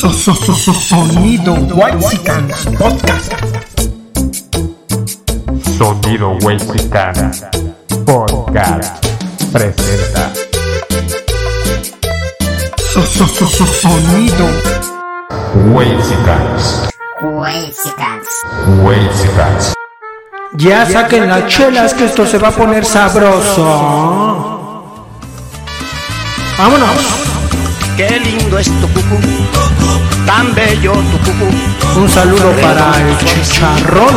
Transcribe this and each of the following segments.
Sonido White Podcast. Sonido Wexicana Podcast presenta Sonido Wexicans Wexicans. Wexicans Ya saquen las chelas que esto se va a poner sabroso. Vámonos. Qué lindo es tu cucú, tan bello tu cucú. Un saludo para el chicharrón,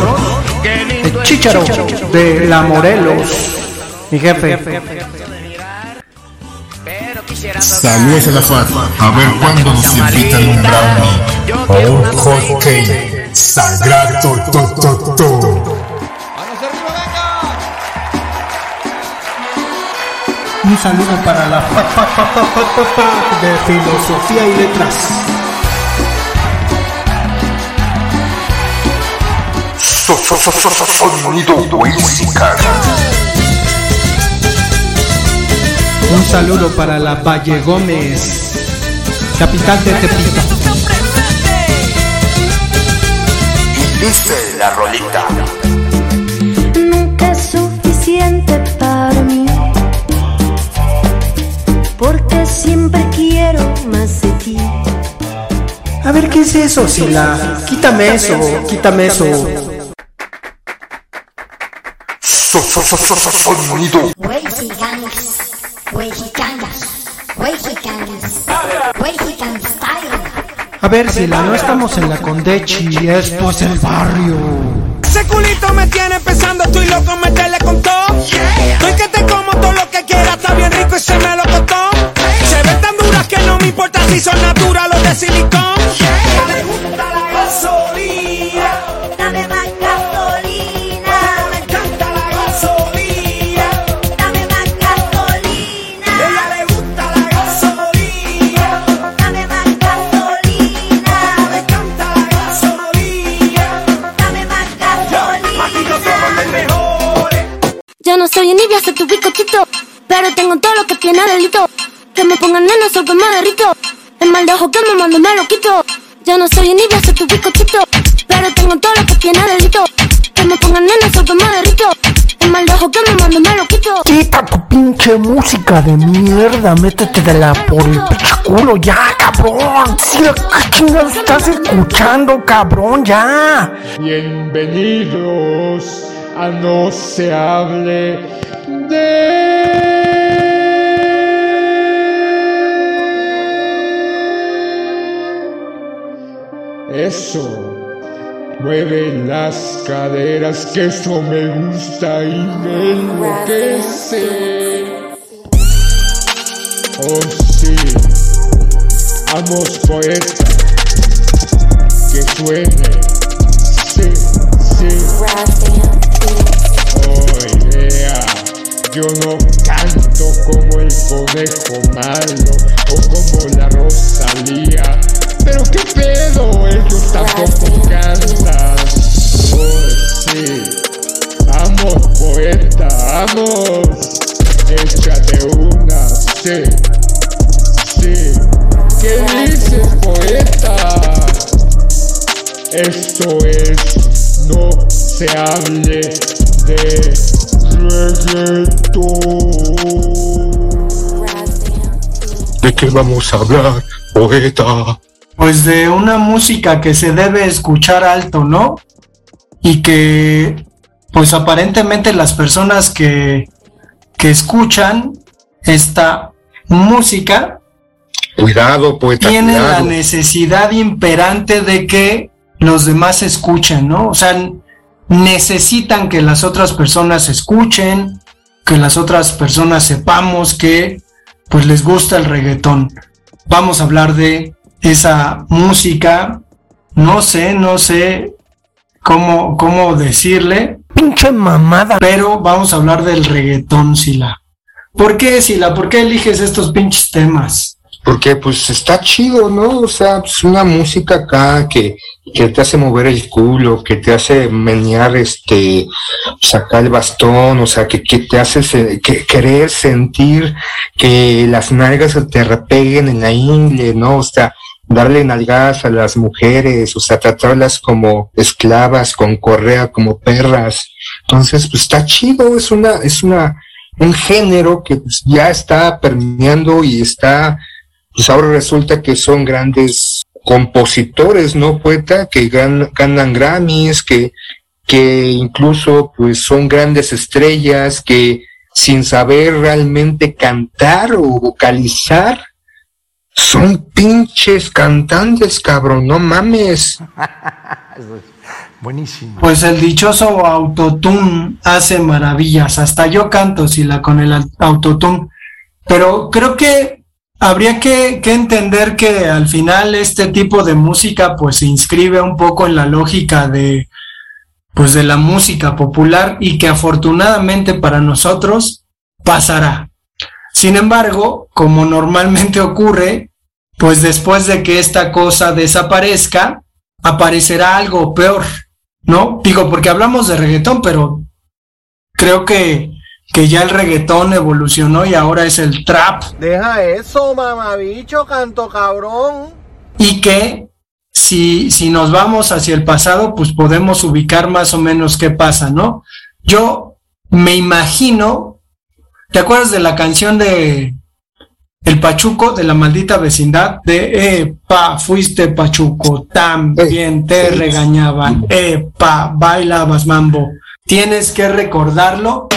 el chicharo de la Morelos. Mi jefe. Saludos a la FAT. A ver cuándo nos invitan un brownie o un hot cake. Sagrado to, to, to. Un saludo para la fa- fa- fa- de filosofía y letras. Sonido Wexicana. Un saludo para la Valle Gómez, capital de Tepito. Dice la rolita. Porque siempre quiero más de ti. A ver, ¿qué es eso, Sila? Quítame eso, quítame eso. Sonido. A ver, Sila, no estamos en la Condechi, esto es el barrio. Ese culito me tiene pensando, estoy loco, meterle con todo. Estoy si son naturales o de silicón. Lo quito. Yo no soy envidia, soy tu bizcochito. Pero tengo todo lo que tiene delito. Que me pongan neno, soy que me derrito. El mal de ojo que me mando me lo quito. Quita tu pinche música de mierda, métete de la por el pinche culo, ya, cabrón. Sí, ¿Qué chingados estás escuchando, cabrón? Ya. Bienvenidos a No se hable de eso. Mueve las caderas, que eso me gusta y me enloquece. Oh sí, vamos poeta, que suene. Sí, sí. Oh yeah, yo no canto como el conejo malo o como la Rosalía, pero qué pedo, ellos tampoco cantan. Oh sí, vamos poeta, vamos, échate una, sí, sí. ¿Qué dices poeta? Esto es No se hable de reggaetón. ¿De qué vamos a hablar, poeta? Pues de una música que se debe escuchar alto, ¿no? Y que, pues aparentemente las personas que, que escuchan esta música Cuidado, poeta. tienen la necesidad imperante de que los demás escuchen, ¿no? O sea, necesitan que las otras personas escuchen, que las otras personas sepamos que pues les gusta el reggaetón. Vamos a hablar de esa música, no sé, no sé cómo, cómo decirle. Pinche mamada. Pero vamos a hablar del reggaetón, Sila. ¿Por qué, Sila? ¿Por qué eliges estos pinches temas? Porque pues está chido, ¿no? O sea, es una música acá que, que te hace mover el culo, que te hace menear, este, sacar el bastón, o sea, que, que te hace se- que, querer sentir que las nalgas se te repeguen en la ingle, ¿no? O sea, darle nalgadas a las mujeres, o sea, tratarlas como esclavas, con correa, como perras. Entonces, pues está chido, es una, es una, un género que pues, ya está permeando y está, pues ahora resulta que son grandes compositores, ¿no? Poeta, que gan- ganan Grammys, que, que incluso pues son grandes estrellas, que sin saber realmente cantar o vocalizar, son pinches cantantes, cabrón, no mames. Buenísimo. Pues el dichoso autotune hace maravillas. Hasta yo canto si la con el autotune. Pero creo que habría que, que entender que al final este tipo de música pues se inscribe un poco en la lógica de pues de la música popular y que afortunadamente para nosotros pasará. Sin embargo, como normalmente ocurre, pues después de que esta cosa desaparezca, aparecerá algo peor, ¿no? Digo, porque hablamos de reggaetón, pero creo que, que ya el reggaetón evolucionó y ahora es el trap Deja eso, mamabicho, canto cabrón. y que si, si nos vamos hacia el pasado, pues podemos ubicar más o menos qué pasa, ¿no? Yo me imagino, ¿te acuerdas de la canción de El Pachuco, de la maldita vecindad? De, epa, fuiste Pachuco, también te regañaban, epa, bailabas mambo. Tienes que recordarlo.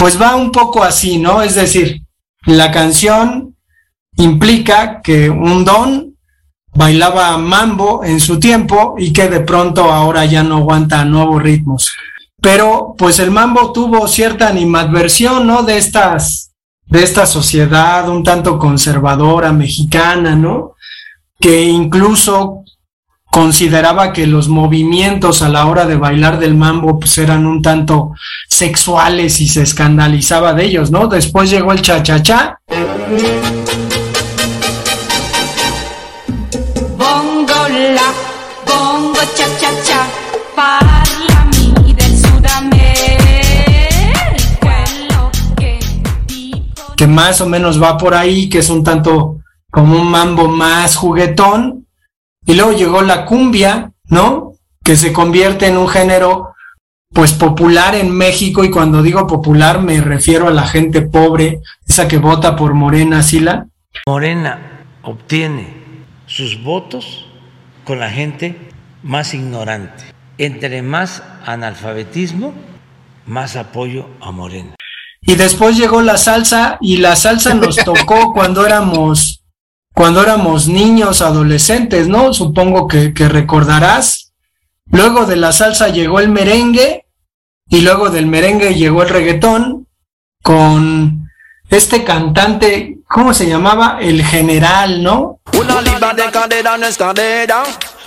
Pues va un poco así, ¿no? Es decir, la canción implica que un don bailaba mambo en su tiempo y que de pronto ahora ya no aguanta nuevos ritmos. Pero pues el mambo tuvo cierta animadversión, ¿no? De estas, de esta sociedad un tanto conservadora mexicana, ¿no? Que incluso consideraba que los movimientos a la hora de bailar del mambo pues eran un tanto sexuales y se escandalizaba de ellos, ¿no? Después llegó el cha-cha-cha. Bongo la, bongo del Sudamérica, que más o menos va por ahí, que es un tanto como un mambo más juguetón. Y luego llegó la cumbia, ¿no? Que se convierte en un género pues popular en México y cuando digo popular me refiero a la gente pobre, esa que vota por Morena, Sila. Morena obtiene sus votos con la gente más ignorante. Entre más analfabetismo, más apoyo a Morena. Y después llegó la salsa y la salsa nos tocó cuando éramos cuando éramos niños, adolescentes, ¿no? Supongo que, que recordarás. Luego de la salsa llegó el merengue y luego del merengue llegó el reggaetón con este cantante, ¿cómo se llamaba? El general, ¿no? Una de no.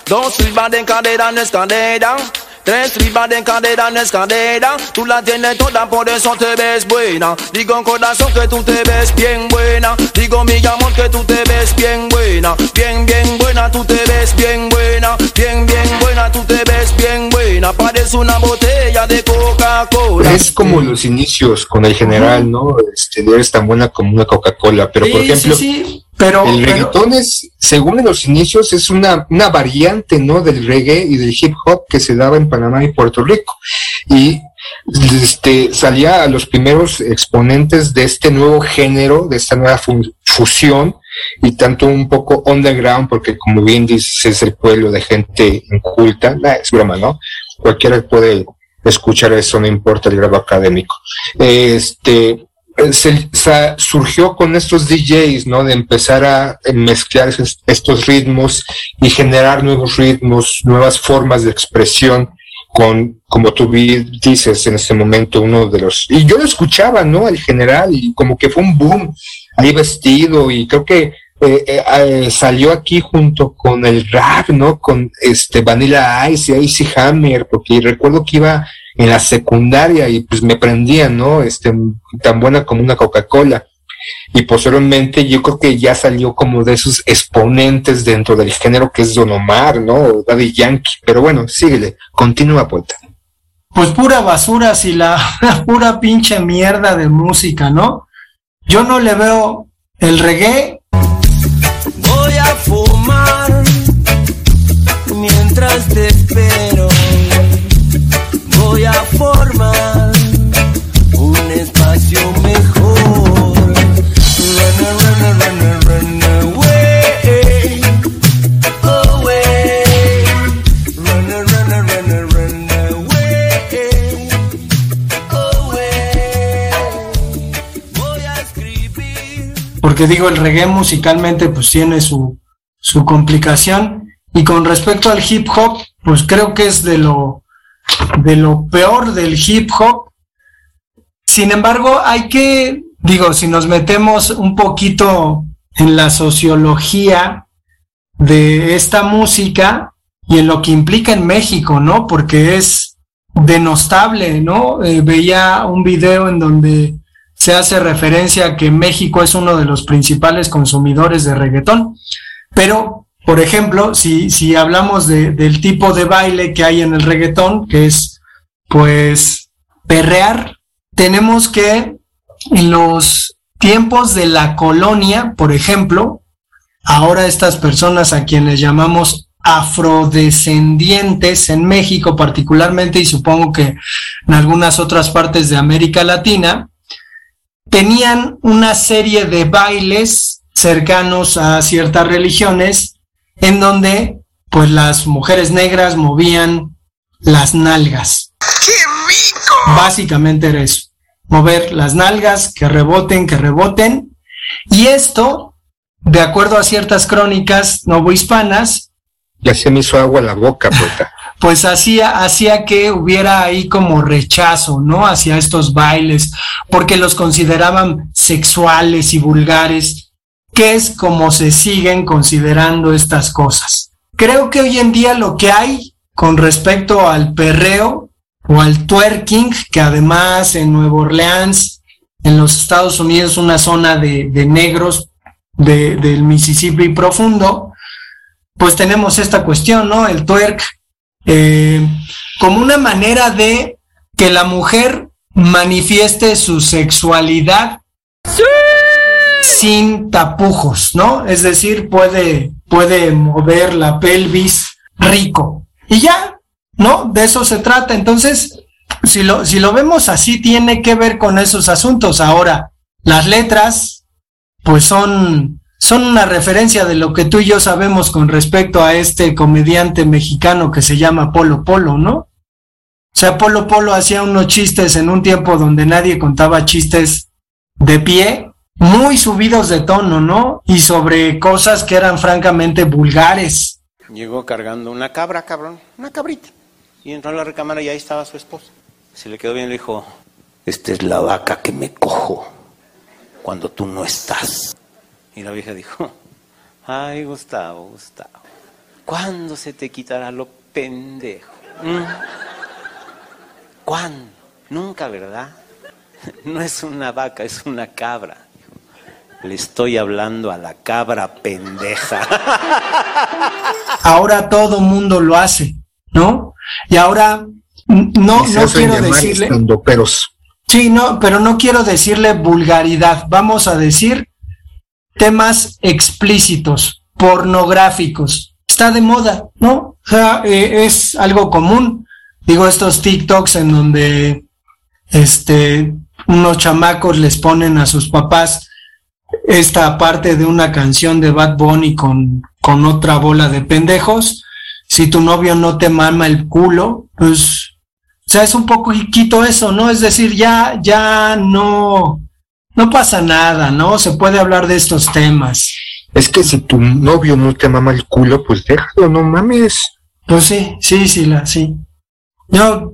Dos de cadera no. Tres libras de cadera no es cadera. Tú la tienes toda, por eso te ves buena. Digo corazón que tú te ves bien buena. Digo mi amor que tú te ves bien buena. Bien, bien buena, tú te ves bien buena. Bien, bien buena, tú te ves bien buena. Parece una botella de Coca-Cola. Es como los inicios con el general, ¿no? Este, eres tan buena como una Coca-Cola, pero por Sí, ejemplo, sí, sí, pero, el pero- reggaetón es, según en los inicios, es una, una variante, ¿no? Del reggae y del hip hop que se daba en Panamá y Puerto Rico. Y este, salía a los primeros exponentes de este nuevo género, de esta nueva fu- fusión, y tanto un poco underground, porque como bien dices, es el pueblo de gente inculta, Nah, es broma, ¿no? Cualquiera puede escuchar eso, no importa el grado académico. Este, se, sa- surgió con estos DJs, ¿no? De empezar a mezclar esos- estos ritmos y generar nuevos ritmos, nuevas formas de expresión con, como tú dices en este momento, uno de los... Y yo lo escuchaba, ¿no? El general, y como que fue un boom ahí vestido, y creo que eh, eh, eh, salió aquí junto con el rap, ¿no? Con este Vanilla Ice y Icy Hammer, porque recuerdo que iba en la secundaria y pues me prendía, ¿no? Este, tan buena como una Coca-Cola. y posteriormente yo creo que ya salió como de esos exponentes dentro del género que es Don Omar, ¿no? O Daddy Yankee, pero bueno, síguele, continúa poeta. Pues pura basura, si la pura pinche mierda de música, ¿no? Yo no le veo el reggae. Voy a fumar mientras te espero. Voy a formar un espacio mejor. Run, run, run, run, away. Away. Run, away. Away. Voy a porque digo, el reggae musicalmente pues tiene su, su complicación. Y con respecto al hip hop, pues creo que es de lo, de lo peor del hip hop. Sin embargo, hay que, digo, si nos metemos un poquito en la sociología de esta música y en lo que implica en México, ¿no? Porque es denostable, ¿no? Eh, veía un video en donde se hace referencia a que México es uno de los principales consumidores de reggaetón. Pero, por ejemplo, si, si hablamos de- del tipo de baile que hay en el reggaetón, que es, pues, perrear, tenemos que en los tiempos de la colonia, por ejemplo, ahora estas personas a quienes llamamos afrodescendientes en México particularmente y supongo que en algunas otras partes de América Latina, tenían una serie de bailes cercanos a ciertas religiones en donde pues las mujeres negras movían las nalgas. ¡Qué rico! Básicamente era eso, mover las nalgas, que reboten, que reboten. Y esto, de acuerdo a ciertas crónicas novohispanas, Ya se me hizo agua la boca, poeta. pues hacía, hacía que hubiera ahí como rechazo, ¿no? Hacia estos bailes, porque los consideraban sexuales y vulgares, que es como se siguen considerando estas cosas. Creo que hoy en día lo que hay con respecto al perreo o al twerking, que además en Nueva Orleans, en los Estados Unidos, una zona de, de negros de- del Mississippi profundo, pues tenemos esta cuestión, ¿no? El twerk, eh, como una manera de que la mujer manifieste su sexualidad sin tapujos, ¿no? Es decir, puede, puede mover la pelvis rico. Y ya, ¿no? De eso se trata. Entonces, si lo, si lo vemos así, tiene que ver con esos asuntos. Ahora, las letras, pues son, son una referencia de lo que tú y yo sabemos con respecto a este comediante mexicano que se llama Polo Polo, ¿no? O sea, Polo Polo hacía unos chistes en un tiempo donde nadie contaba chistes de pie, muy subidos de tono, ¿no? Y sobre cosas que eran francamente vulgares. Llegó cargando una cabra, cabrón, una cabrita. Y entró a la recámara y ahí estaba su esposa. Se le quedó bien y le dijo, esta es la vaca que me cojo cuando tú no estás. Y la vieja dijo, ay Gustavo, Gustavo, ¿cuándo se te quitará lo pendejo? ¿Mm? ¿Cuándo? Nunca, ¿verdad? No es una vaca, es una cabra. Le estoy hablando a la cabra pendeja. Ahora todo mundo lo hace, ¿no? Y ahora no, Y no quiero decirle. estandoperos. Sí, no, pero no quiero decirle vulgaridad. Vamos a decir temas explícitos, pornográficos. Está de moda, ¿no? O sea, eh, es algo común. Digo, estos TikToks en donde este, unos chamacos les ponen a sus papás esta parte de una canción de Bad Bunny con, con otra bola de pendejos. Si tu novio no te mama el culo, pues o sea, es un poquito eso, ¿no? Es decir, ya, ya no, no pasa nada, ¿no? Se puede hablar de estos temas. Es que si tu novio no te mama el culo, pues déjalo, no mames. Pues sí, sí, sí, la, sí. Yo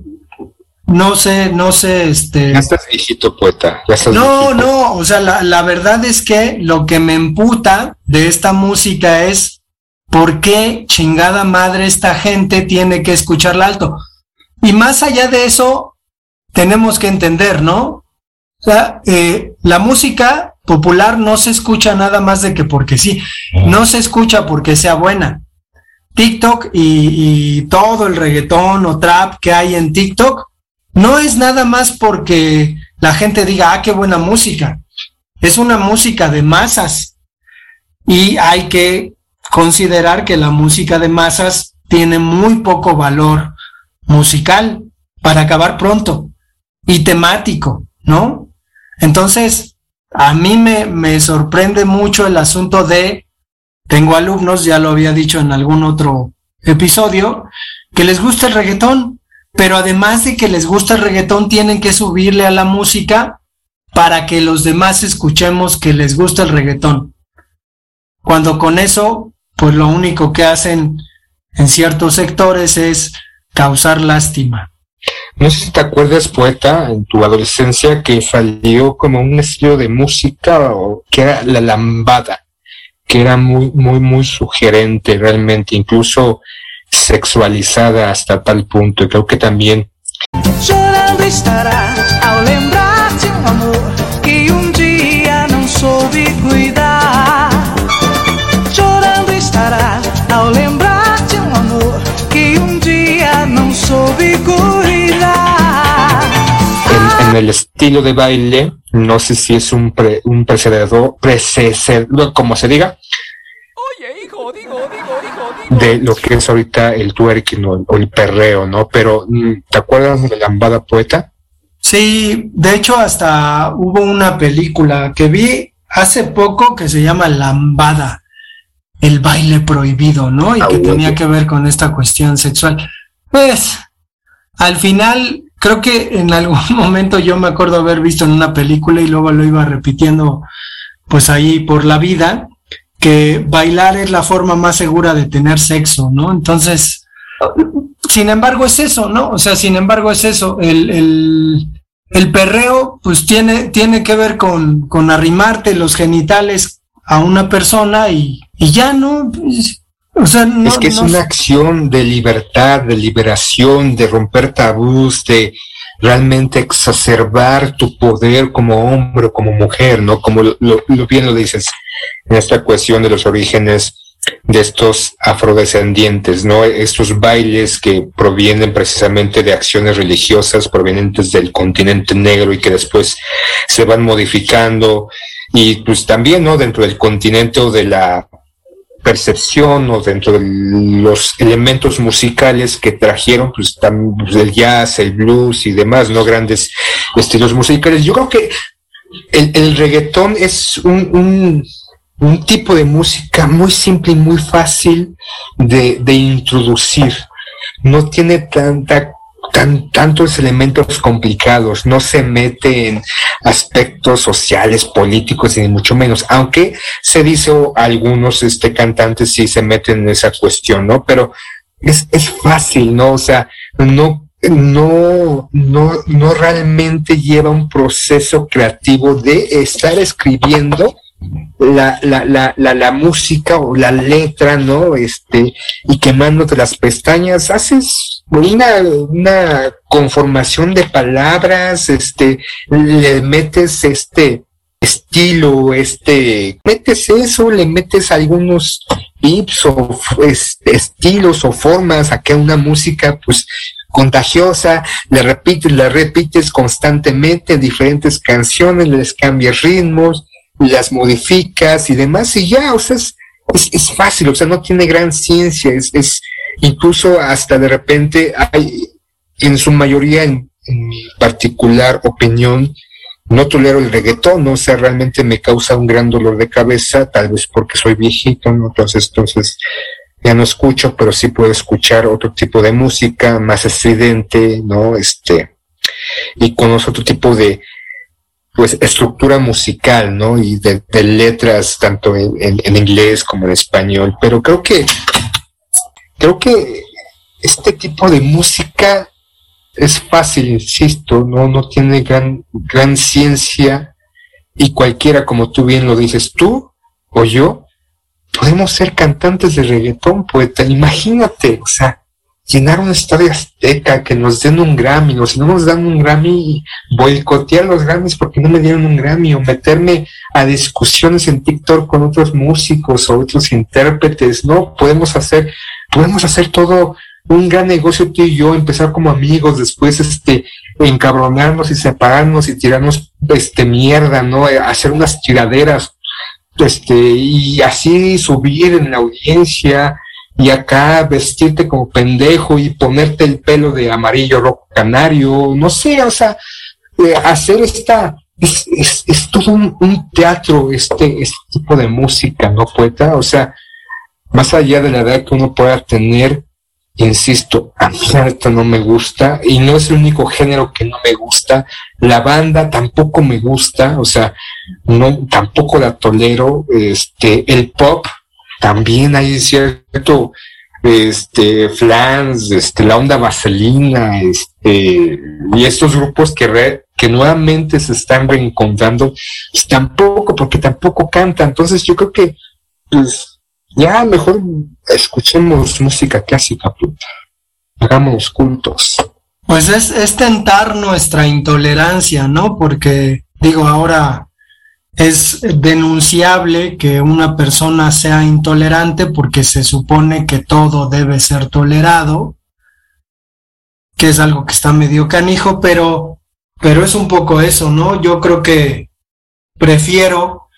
no sé, no sé, este. Ya estás viejito, poeta. Ya estás No, viejito. no, o sea, la, la verdad es que lo que me emputa de esta música es por qué chingada madre esta gente tiene que escucharla alto. Y más allá de eso, tenemos que entender, ¿no? O sea, eh, la música popular no se escucha nada más de que porque sí, no se escucha porque sea buena. TikTok y, y todo el reggaetón o trap que hay en TikTok no es nada más porque la gente diga, ah, qué buena música. Es una música de masas y hay que considerar que la música de masas tiene muy poco valor musical para acabar pronto y temático, ¿no? Entonces, a mí me, me sorprende mucho el asunto de, tengo alumnos, ya lo había dicho en algún otro episodio, que les gusta el reggaetón, pero además de que les gusta el reggaetón, tienen que subirle a la música para que los demás escuchemos que les gusta el reggaetón. Cuando con eso, pues lo único que hacen en ciertos sectores es causar lástima. No sé si te acuerdas, poeta, en tu adolescencia que salió como un estilo de música o que era la lambada, que era muy, muy, muy sugerente realmente, incluso sexualizada hasta tal punto. Y creo que también Chorando estará ao lembrar de um amor que um dia não soube cuidar. Chorando estará ao lembrar de um amor que um dia não soube cuidar. en, en el estilo de baile, no sé si es un, pre- un precededor, precededor, como se diga, de lo que es ahorita el twerking o, o el perreo, ¿no? Pero, mm, ¿te acuerdas de la lambada poeta? Sí, de hecho hasta hubo una película que vi hace poco que se llama Lambada, el baile prohibido, ¿no? Y que tenía que ver con esta cuestión sexual. Pues, al final, creo que en algún momento yo me acuerdo haber visto en una película y luego lo iba repitiendo, pues ahí por la vida, que bailar es la forma más segura de tener sexo, ¿no? Entonces, sin embargo es eso, ¿no? O sea, sin embargo es eso. El, el, el perreo, pues tiene, tiene que ver con, con arrimarte los genitales a una persona y, y ya, ¿no? O sea, no, es que es no- una acción de libertad, de liberación, de romper tabús, de realmente exacerbar tu poder como hombre o como mujer, ¿no? Como lo, lo- bien lo dices en esta cuestión de los orígenes de estos afrodescendientes, ¿no? Estos bailes que provienen precisamente de acciones religiosas provenientes del continente negro y que después se van modificando y pues también, ¿no? Dentro del continente o de la percepción o dentro de los elementos musicales que trajeron pues pues, el jazz, el blues y demás, no grandes estilos musicales. Yo creo que el, el reggaetón es un, un, un tipo de música muy simple y muy fácil de, de introducir. No tiene tanta tan, tantos elementos complicados, no se mete en aspectos sociales, políticos, ni mucho menos, aunque se dice algunos este, cantantes sí se meten en esa cuestión, ¿no? Pero es, es fácil, ¿no? O sea, no, no, no, no realmente lleva un proceso creativo de estar escribiendo la, la, la, la, la música o la letra, ¿no? Este, y quemándote las pestañas, haces una, una conformación de palabras, este, le metes este estilo, este, metes eso, le metes algunos tips o este, estilos o formas a que una música, pues, contagiosa, le repites, le repites constantemente diferentes canciones, les cambias ritmos, las modificas y demás, y ya, o sea, es, es, es fácil, o sea, no tiene gran ciencia, es, es incluso hasta de repente hay, en su mayoría, en, mi particular opinión, no tolero el reggaetón, ¿no? o sea, realmente me causa un gran dolor de cabeza, tal vez porque soy viejito, ¿no? Entonces, entonces ya no escucho, pero sí puedo escuchar otro tipo de música más estridente, ¿no? Este, y con otro tipo de, pues, estructura musical, ¿no? Y de, de letras, tanto en- en inglés como en español. Pero creo que, creo que este tipo de música es fácil, insisto, no, no tiene gran, gran ciencia y cualquiera, como tú bien lo dices, tú o yo, podemos ser cantantes de reggaetón, poeta. Imagínate, o sea, llenar un estadio azteca, que nos den un Grammy, o si no nos dan un Grammy, boicotear los Grammys porque no me dieron un Grammy, o meterme a discusiones en TikTok con otros músicos o otros intérpretes, ¿no? Podemos hacer, podemos hacer todo un gran negocio tú y yo, empezar como amigos, después este, encabronarnos y separarnos y tirarnos este mierda, ¿no? Hacer unas tiraderas, este, y así subir en la audiencia, y acá vestirte como pendejo y ponerte el pelo de amarillo rojo canario, no sé, o sea, eh, hacer esta, es, es, es todo un, un, teatro, este, este tipo de música, ¿no, poeta? O sea, más allá de la edad que uno pueda tener, insisto, a mí no me gusta y no es el único género que no me gusta, la banda tampoco me gusta, o sea, no, tampoco la tolero, este, el pop, también hay cierto este flans, este la onda vaselina, este y estos grupos que re, que nuevamente se están reencontrando, pues tampoco porque tampoco cantan, entonces yo creo que pues ya mejor escuchemos música clásica. Hagámonos cultos. Pues es, es tentar nuestra intolerancia, ¿no? Porque digo, ahora es denunciable que una persona sea intolerante porque se supone que todo debe ser tolerado, que es algo que está medio canijo, pero, pero es un poco eso, ¿no? Yo creo que prefiero,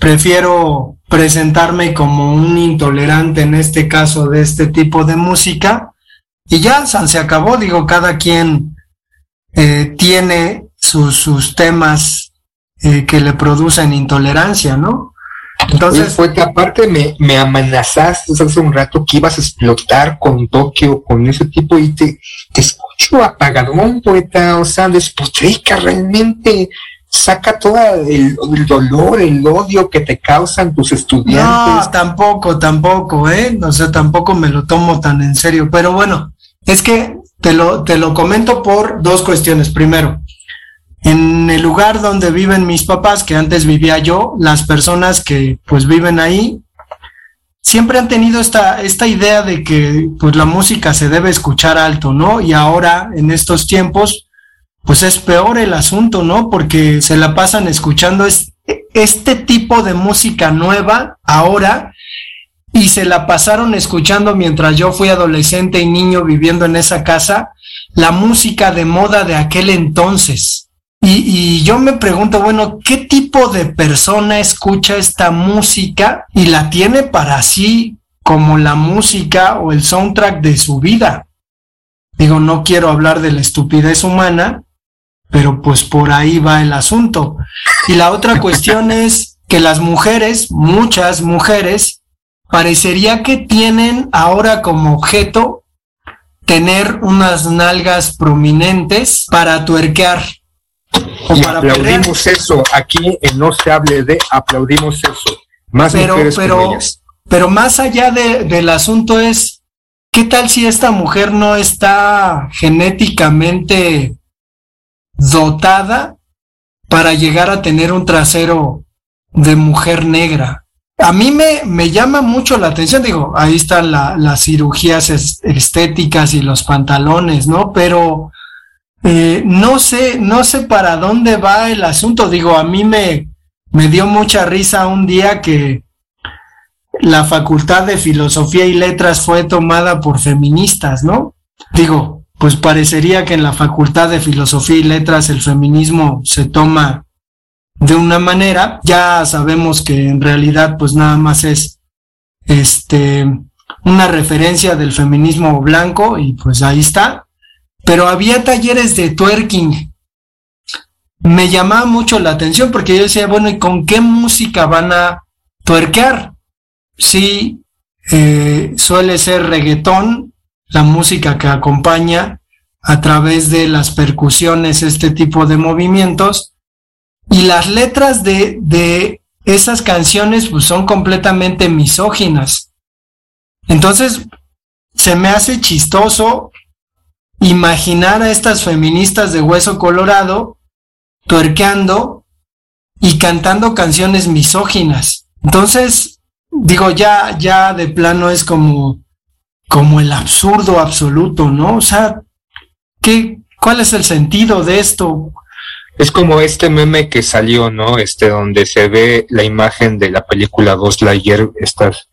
prefiero presentarme como un intolerante en este caso de este tipo de música. Y ya se acabó, digo, cada quien eh, tiene sus, sus temas eh, que le producen intolerancia, ¿no? Entonces, fue que aparte me, me amenazaste hace un rato que ibas a explotar con Tokio, con ese tipo, y te, te escucho apagadón, poeta, o sea, despotrica realmente, saca todo el, dolor, el odio que te causan tus estudiantes. No, tampoco, tampoco, ¿eh? O sea, tampoco me lo tomo tan en serio, pero bueno, es que te lo, te lo comento por dos cuestiones. Primero, en el lugar donde viven mis papás, que antes vivía yo, las personas que pues viven ahí, siempre han tenido esta, esta idea de que pues la música se debe escuchar alto, ¿no? Y ahora, en estos tiempos, pues es peor el asunto, ¿no? Porque se la pasan escuchando es, este tipo de música nueva ahora y se la pasaron escuchando mientras yo fui adolescente y niño viviendo en esa casa, la música de moda de aquel entonces. Y, y, yo me pregunto, bueno, ¿qué tipo de persona escucha esta música y la tiene para sí como la música o el soundtrack de su vida? Digo, no quiero hablar de la estupidez humana, pero pues por ahí va el asunto. Y la otra cuestión es que las mujeres, muchas mujeres, parecería que tienen ahora como objeto tener unas nalgas prominentes para tuerquear y aplaudimos eso. Aquí en No se hable de aplaudimos eso. Más pero, mujeres pero, pero más allá de, del asunto es, ¿qué tal si esta mujer no está genéticamente dotada para llegar a tener un trasero de mujer negra? A mí me, me llama mucho la atención, digo, ahí están la, las cirugías estéticas y los pantalones, ¿no? Pero eh, no sé, no sé para dónde va el asunto. Digo, a mí me, me dio mucha risa un día que la Facultad de Filosofía y Letras fue tomada por feministas, ¿no? Digo, pues parecería que en la Facultad de Filosofía y Letras el feminismo se toma de una manera. Ya sabemos que en realidad pues nada más es este una referencia del feminismo blanco y pues ahí está pero había talleres de twerking. Me llamaba mucho la atención porque yo decía, bueno, ¿y con qué música van a twerkear? Sí, eh, suele ser reggaetón, la música que acompaña a través de las percusiones este tipo de movimientos y las letras de, de esas canciones pues, son completamente misóginas. Entonces, se me hace chistoso imaginar a estas feministas de hueso colorado tuerqueando y cantando canciones misóginas. Entonces, digo, ya, ya de plano es como como el absurdo absoluto, ¿no? O sea, ¿qué, ¿cuál es el sentido de esto? Es como este meme que salió, ¿no? Este, donde se ve la imagen de la película Ghost Lightyear, estas,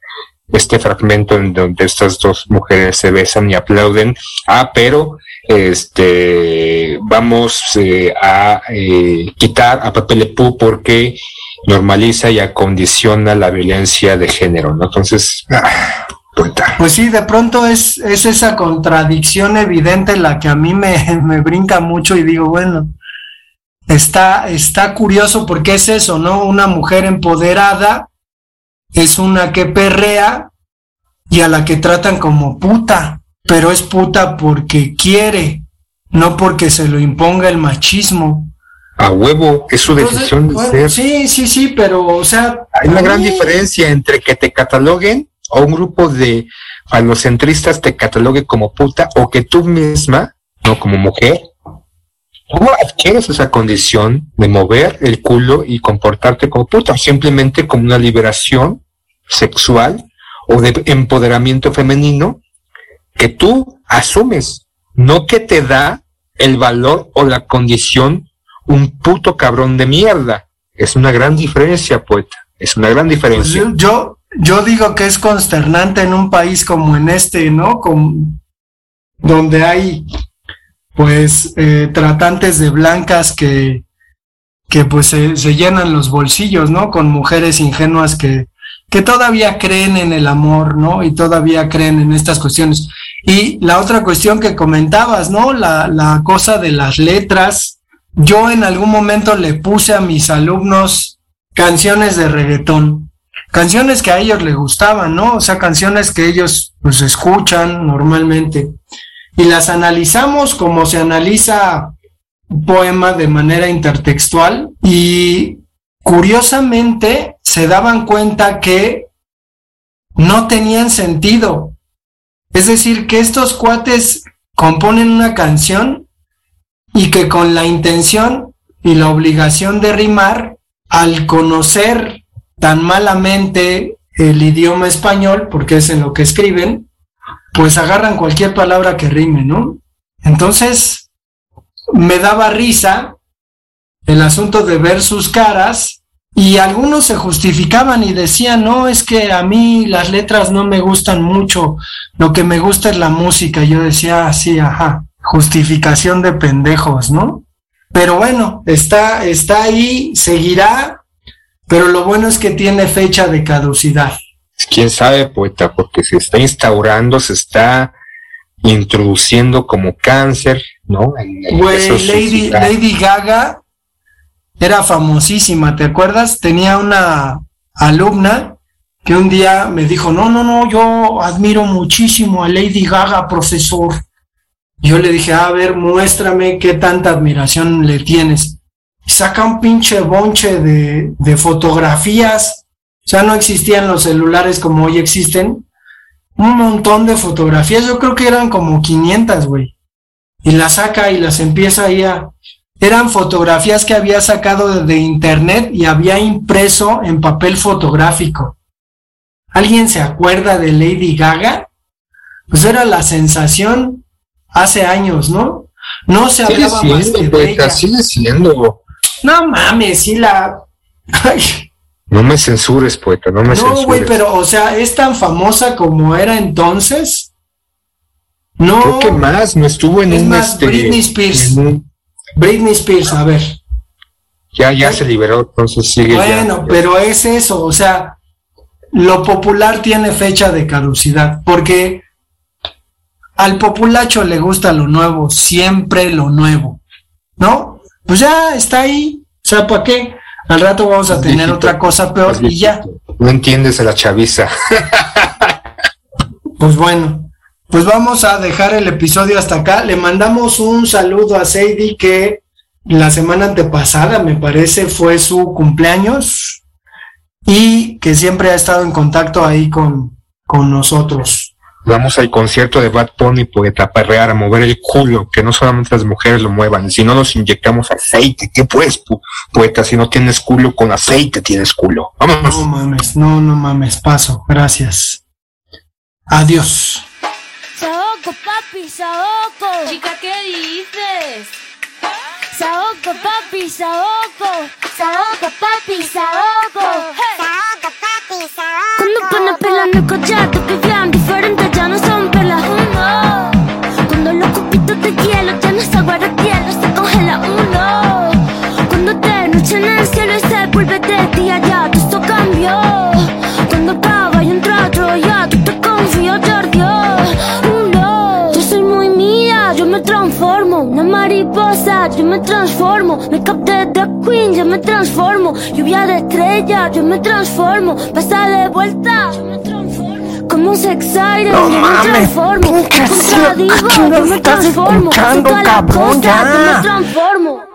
este fragmento en donde estas dos mujeres se besan y aplauden. Ah, pero, este, vamos eh, a eh, quitar a Pepe Le Pew porque normaliza y acondiciona la violencia de género, ¿no? Entonces, ah, Pues sí, de pronto es, es esa contradicción evidente la que a mí me, me brinca mucho y digo, bueno, está, está curioso porque es eso, ¿no? Una mujer empoderada es una que perrea y a la que tratan como puta, pero es puta porque quiere, no porque se lo imponga el machismo. A huevo, es su Entonces, decisión de bueno, ser. Sí, sí, sí, pero, o sea, Hay una gran diferencia entre que te cataloguen o un grupo de falocentristas te catalogue como puta o que tú misma, no como mujer, tú adquieres esa condición de mover el culo y comportarte como puta, o simplemente como una liberación sexual o de empoderamiento femenino que tú asumes, no que te da el valor o la condición un puto cabrón de mierda. Es una gran diferencia, poeta. Es una gran Pues diferencia. yo, yo, digo que es consternante en un país como en este, ¿no? Con, donde hay, pues, eh, tratantes de blancas que, que pues se, se llenan los bolsillos, ¿no? Con mujeres ingenuas que, que todavía creen en el amor, ¿no? Y todavía creen en estas cuestiones. Y la otra cuestión que comentabas, ¿no? La, la cosa de las letras. Yo en algún momento le puse a mis alumnos canciones de reggaetón, canciones que a ellos les gustaban, ¿no? O sea, canciones que ellos pues escuchan normalmente y las analizamos como se analiza un poema de manera intertextual y curiosamente se daban cuenta que no tenían sentido. Es decir, que estos cuates componen una canción y que con la intención y la obligación de rimar, al conocer tan malamente el idioma español, porque es en lo que escriben, pues agarran cualquier palabra que rime, ¿no? Entonces, me daba risa el asunto de ver sus caras y algunos se justificaban y decían, no, es que a mí las letras no me gustan mucho, lo que me gusta es la música. Yo decía, sí, ajá, justificación de pendejos, ¿no? Pero bueno, está, está ahí, seguirá, pero lo bueno es que tiene fecha de caducidad. Quién sabe, poeta, porque se está instaurando, se está introduciendo como cáncer, ¿no? Güey, Lady, Lady Gaga era famosísima, ¿te acuerdas? Tenía una alumna que un día me dijo, no, no, no, yo admiro muchísimo a Lady Gaga, profesor. Yo le dije, a ver, muéstrame qué tanta admiración le tienes. Y saca un pinche bonche de, de fotografías. O sea, no existían los celulares como hoy existen. Un montón de fotografías, yo creo que eran como 500, güey y las saca y las empieza ahí a... Eran fotografías que había sacado de, internet y había impreso en papel fotográfico. ¿Alguien se acuerda de Lady Gaga? Pues era la sensación hace años, ¿no? No se Sigue hablaba más que siendo, de ella. sigue siendo. No mames, sí la... Ay, No me censures, poeta, no me no, censures. güey, pero, o sea, es tan famosa como era entonces. No. Creo que más, no estuvo en Es un... más, este, Britney Spears. un- Britney Spears, a ver. ya, ya se liberó, entonces sigue ya. Bueno, pero es eso, o sea, lo popular tiene fecha de caducidad, porque al populacho le gusta lo nuevo, siempre lo nuevo, ¿no? Pues ya está ahí, o sea, ¿para qué? Al rato vamos a tener otra cosa peor y ya. No entiendes a la chaviza. Pues bueno, pues vamos a dejar el episodio hasta acá. Le mandamos un saludo a Sadie que la semana antepasada, me parece, fue su cumpleaños y que siempre ha estado en contacto ahí con, con nosotros. Vamos al concierto de Bad Bunny, poeta, a perrear, a mover el culo, que no solamente las mujeres lo muevan, si no nos inyectamos aceite, ¿qué pues, pu- poeta? Si no tienes culo, con aceite tienes culo. Vámonos. No mames, no, no mames, paso, gracias. Adiós. Saoco, papi, Saoco. Chica, ¿qué dices? Saoco, papi, Saoco. Saoco, papi, Saoco. Saoco, papi, Saoco. Vean diferente, ya no son pelas. Uno. Cuando los cupitos de hielo yo me transformo. Make up de the queen, yo me transformo. Lluvia de estrellas, yo me transformo. Pasa de vuelta, yo me transformo. Como un sex No yo me transformo. ¿qué canción- diva, yo me transformo. cabrón? Ya. Yo me transformo.